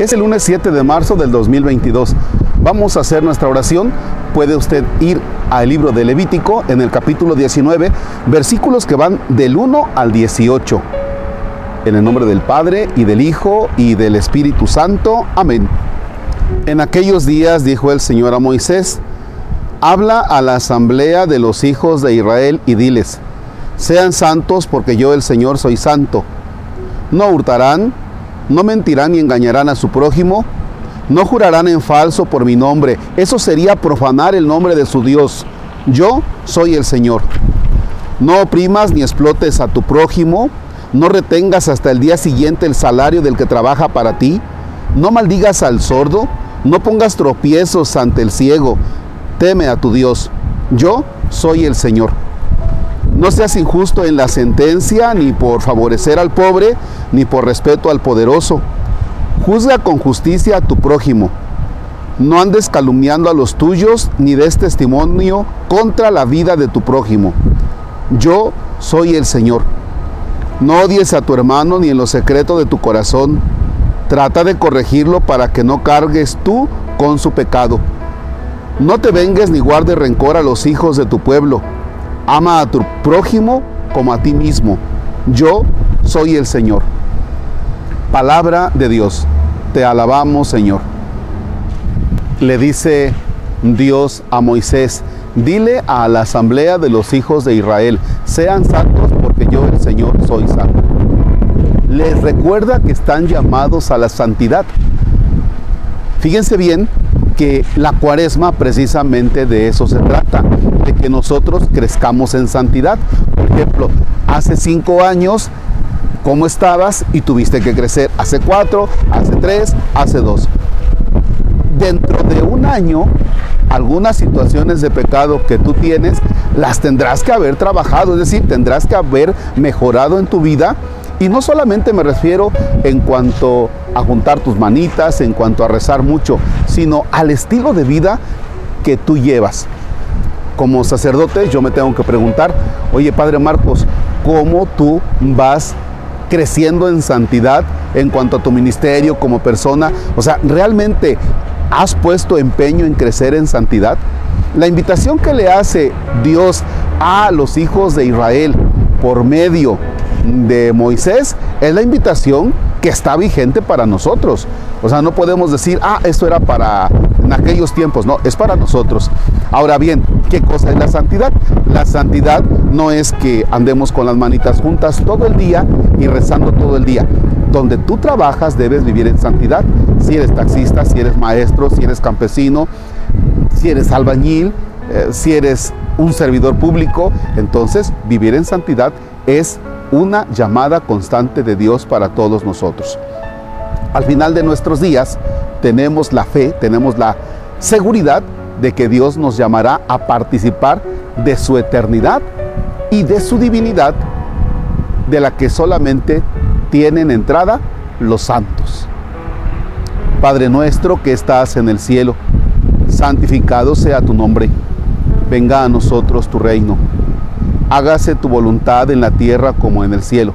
Es el lunes 7 de marzo del 2022. Vamos a hacer nuestra oración. Puede usted ir al libro de Levítico en el capítulo 19, versículos que van del 1 al 18. En el nombre del Padre y del Hijo y del Espíritu Santo. Amén. En aquellos días dijo el Señor a Moisés, habla a la asamblea de los hijos de Israel y diles, sean santos porque yo el Señor soy santo. No hurtarán, no mentirán ni engañarán a su prójimo, no jurarán en falso por mi nombre. Eso sería profanar el nombre de su Dios. Yo soy el Señor. No oprimas ni explotes a tu prójimo, no retengas hasta el día siguiente el salario del que trabaja para ti, no maldigas al sordo, no pongas tropiezos ante el ciego, teme a tu Dios. Yo soy el Señor. No seas injusto en la sentencia, ni por favorecer al pobre, ni por respeto al poderoso. Juzga con justicia a tu prójimo. No andes calumniando a los tuyos, ni des testimonio contra la vida de tu prójimo. Yo soy el Señor. No odies a tu hermano ni en lo secreto de tu corazón. Trata de corregirlo para que no cargues tú con su pecado. No te vengues ni guardes rencor a los hijos de tu pueblo Ama a tu prójimo como a ti mismo. Yo soy el Señor. Palabra de Dios. Te alabamos, Señor. Le dice Dios a Moisés, dile a la asamblea de los hijos de Israel, sean santos porque yo el Señor soy santo. Les recuerda que están llamados a la santidad. Fíjense bien que la cuaresma precisamente de eso se trata, de que nosotros crezcamos en santidad. Por ejemplo, hace cinco años, ¿cómo estabas? Y tuviste que crecer. Hace cuatro, hace tres, hace dos. Dentro de un año, algunas situaciones de pecado que tú tienes, las tendrás que haber trabajado, es decir, tendrás que haber mejorado en tu vida y no solamente me refiero en cuanto a juntar tus manitas, en cuanto a rezar mucho, sino al estilo de vida que tú llevas. Como sacerdote yo me tengo que preguntar, oye Padre Marcos, ¿cómo tú vas creciendo en santidad en cuanto a tu ministerio como persona? O sea, ¿realmente has puesto empeño en crecer en santidad? La invitación que le hace Dios a los hijos de Israel por medio de Moisés es la invitación que está vigente para nosotros. O sea, no podemos decir, ah, esto era para en aquellos tiempos, no, es para nosotros. Ahora bien, ¿qué cosa es la santidad? La santidad no es que andemos con las manitas juntas todo el día y rezando todo el día. Donde tú trabajas debes vivir en santidad. Si eres taxista, si eres maestro, si eres campesino, si eres albañil, eh, si eres un servidor público, entonces vivir en santidad es una llamada constante de Dios para todos nosotros. Al final de nuestros días tenemos la fe, tenemos la seguridad de que Dios nos llamará a participar de su eternidad y de su divinidad, de la que solamente tienen entrada los santos. Padre nuestro que estás en el cielo, santificado sea tu nombre, venga a nosotros tu reino hágase tu voluntad en la tierra como en el cielo.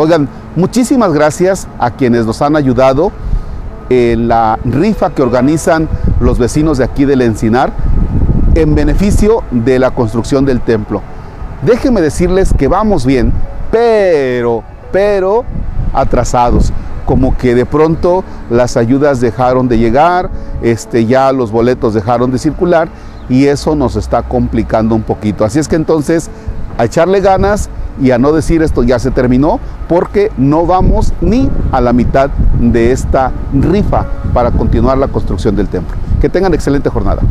Oigan, muchísimas gracias a quienes nos han ayudado en la rifa que organizan los vecinos de aquí del Encinar en beneficio de la construcción del templo. Déjenme decirles que vamos bien, pero, pero atrasados. Como que de pronto las ayudas dejaron de llegar, este, ya los boletos dejaron de circular y eso nos está complicando un poquito. Así es que entonces a echarle ganas y a no decir esto ya se terminó, porque no vamos ni a la mitad de esta rifa para continuar la construcción del templo. Que tengan excelente jornada.